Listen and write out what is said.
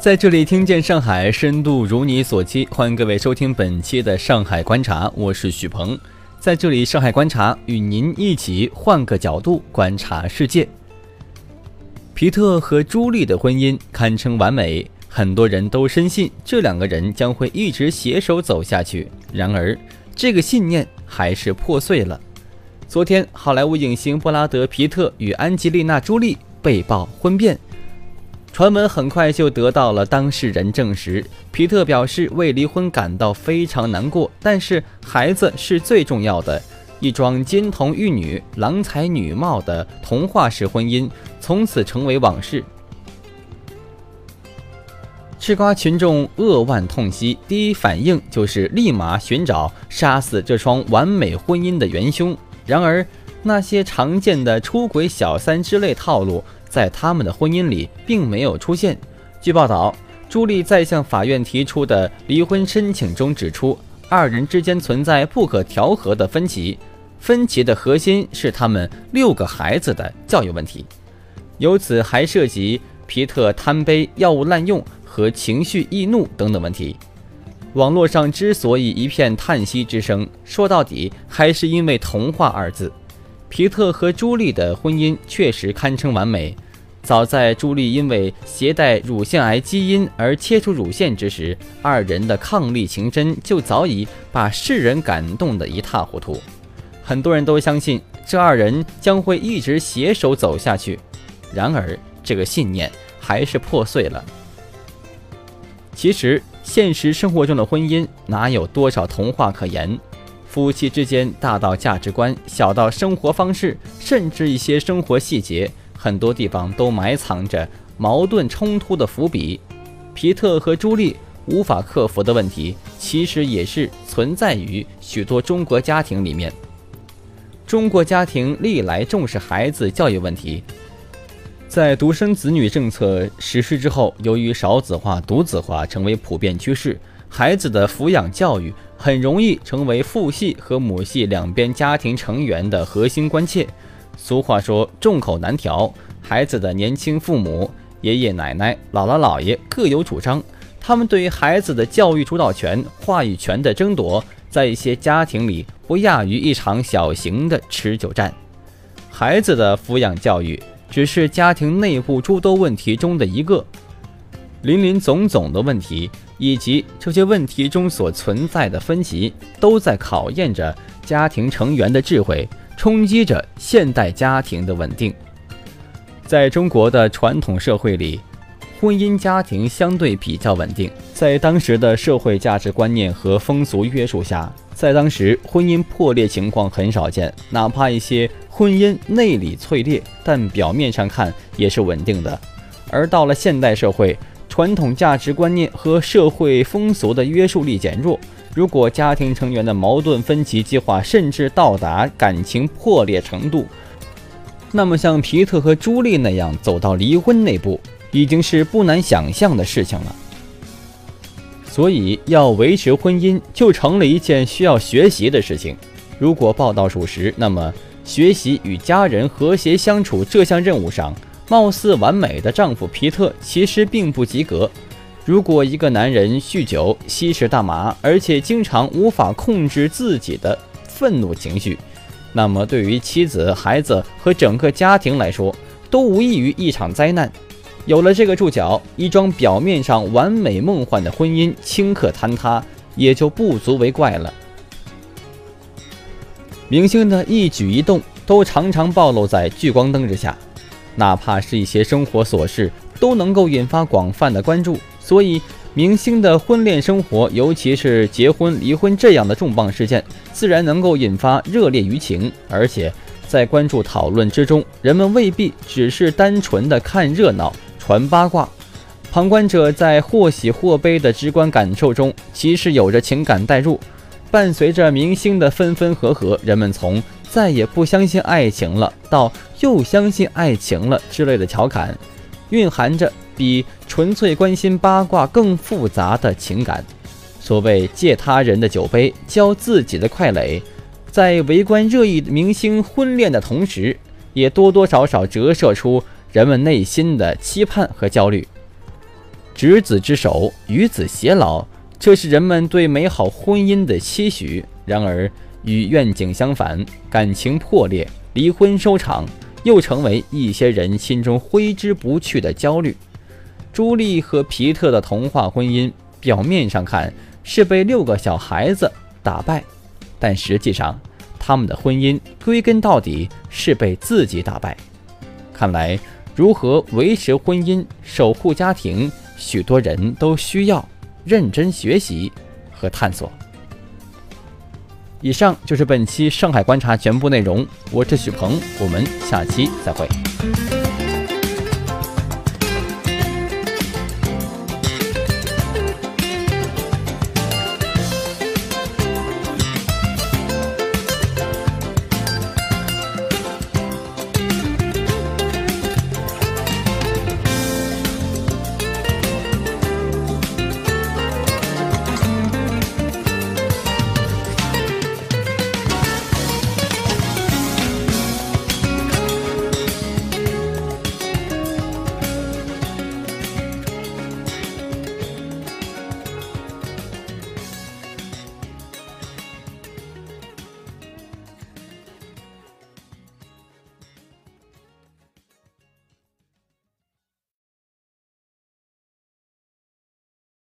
在这里听见上海深度如你所期，欢迎各位收听本期的上海观察，我是许鹏。在这里，上海观察与您一起换个角度观察世界。皮特和朱莉的婚姻堪称完美，很多人都深信这两个人将会一直携手走下去。然而，这个信念还是破碎了。昨天，好莱坞影星布拉德·皮特与安吉丽娜·朱莉被曝婚变。传闻很快就得到了当事人证实。皮特表示为离婚感到非常难过，但是孩子是最重要的。一桩金童玉女、郎才女貌的童话式婚姻从此成为往事。吃瓜群众扼腕痛惜，第一反应就是立马寻找杀死这双完美婚姻的元凶。然而，那些常见的出轨小三之类套路。在他们的婚姻里并没有出现。据报道，朱莉在向法院提出的离婚申请中指出，二人之间存在不可调和的分歧，分歧的核心是他们六个孩子的教育问题。由此还涉及皮特贪杯、药物滥用和情绪易怒等等问题。网络上之所以一片叹息之声，说到底还是因为“童话”二字。皮特和朱莉的婚姻确实堪称完美。早在朱莉因为携带乳腺癌基因而切除乳腺之时，二人的伉俪情深就早已把世人感动得一塌糊涂。很多人都相信这二人将会一直携手走下去。然而，这个信念还是破碎了。其实，现实生活中的婚姻哪有多少童话可言？夫妻之间，大到价值观，小到生活方式，甚至一些生活细节，很多地方都埋藏着矛盾冲突的伏笔。皮特和朱莉无法克服的问题，其实也是存在于许多中国家庭里面。中国家庭历来重视孩子教育问题，在独生子女政策实施之后，由于少子化、独子化成为普遍趋势，孩子的抚养教育。很容易成为父系和母系两边家庭成员的核心关切。俗话说“众口难调”，孩子的年轻父母、爷爷奶奶、姥姥姥爷各有主张，他们对于孩子的教育主导权、话语权的争夺，在一些家庭里不亚于一场小型的持久战。孩子的抚养教育只是家庭内部诸多问题中的一个。林林总总的问题，以及这些问题中所存在的分歧，都在考验着家庭成员的智慧，冲击着现代家庭的稳定。在中国的传统社会里，婚姻家庭相对比较稳定。在当时的社会价值观念和风俗约束下，在当时婚姻破裂情况很少见，哪怕一些婚姻内里脆裂，但表面上看也是稳定的。而到了现代社会，传统价值观念和社会风俗的约束力减弱，如果家庭成员的矛盾分歧激化，甚至到达感情破裂程度，那么像皮特和朱莉那样走到离婚那步，已经是不难想象的事情了。所以，要维持婚姻，就成了一件需要学习的事情。如果报道属实，那么学习与家人和谐相处这项任务上。貌似完美的丈夫皮特其实并不及格。如果一个男人酗酒、吸食大麻，而且经常无法控制自己的愤怒情绪，那么对于妻子、孩子和整个家庭来说，都无异于一场灾难。有了这个注脚，一桩表面上完美梦幻的婚姻顷刻坍塌，也就不足为怪了。明星的一举一动都常常暴露在聚光灯之下。哪怕是一些生活琐事，都能够引发广泛的关注。所以，明星的婚恋生活，尤其是结婚、离婚这样的重磅事件，自然能够引发热烈舆情。而且，在关注讨论之中，人们未必只是单纯的看热闹、传八卦。旁观者在或喜或悲的直观感受中，其实有着情感代入。伴随着明星的分分合合，人们从再也不相信爱情了，到又相信爱情了之类的调侃，蕴含着比纯粹关心八卦更复杂的情感。所谓借他人的酒杯浇自己的快垒，在围观热议明星婚恋的同时，也多多少少折射出人们内心的期盼和焦虑。执子之手，与子偕老，这是人们对美好婚姻的期许。然而，与愿景相反，感情破裂，离婚收场，又成为一些人心中挥之不去的焦虑。朱莉和皮特的童话婚姻，表面上看是被六个小孩子打败，但实际上，他们的婚姻归根到底是被自己打败。看来，如何维持婚姻、守护家庭，许多人都需要认真学习和探索。以上就是本期《上海观察》全部内容，我是许鹏，我们下期再会。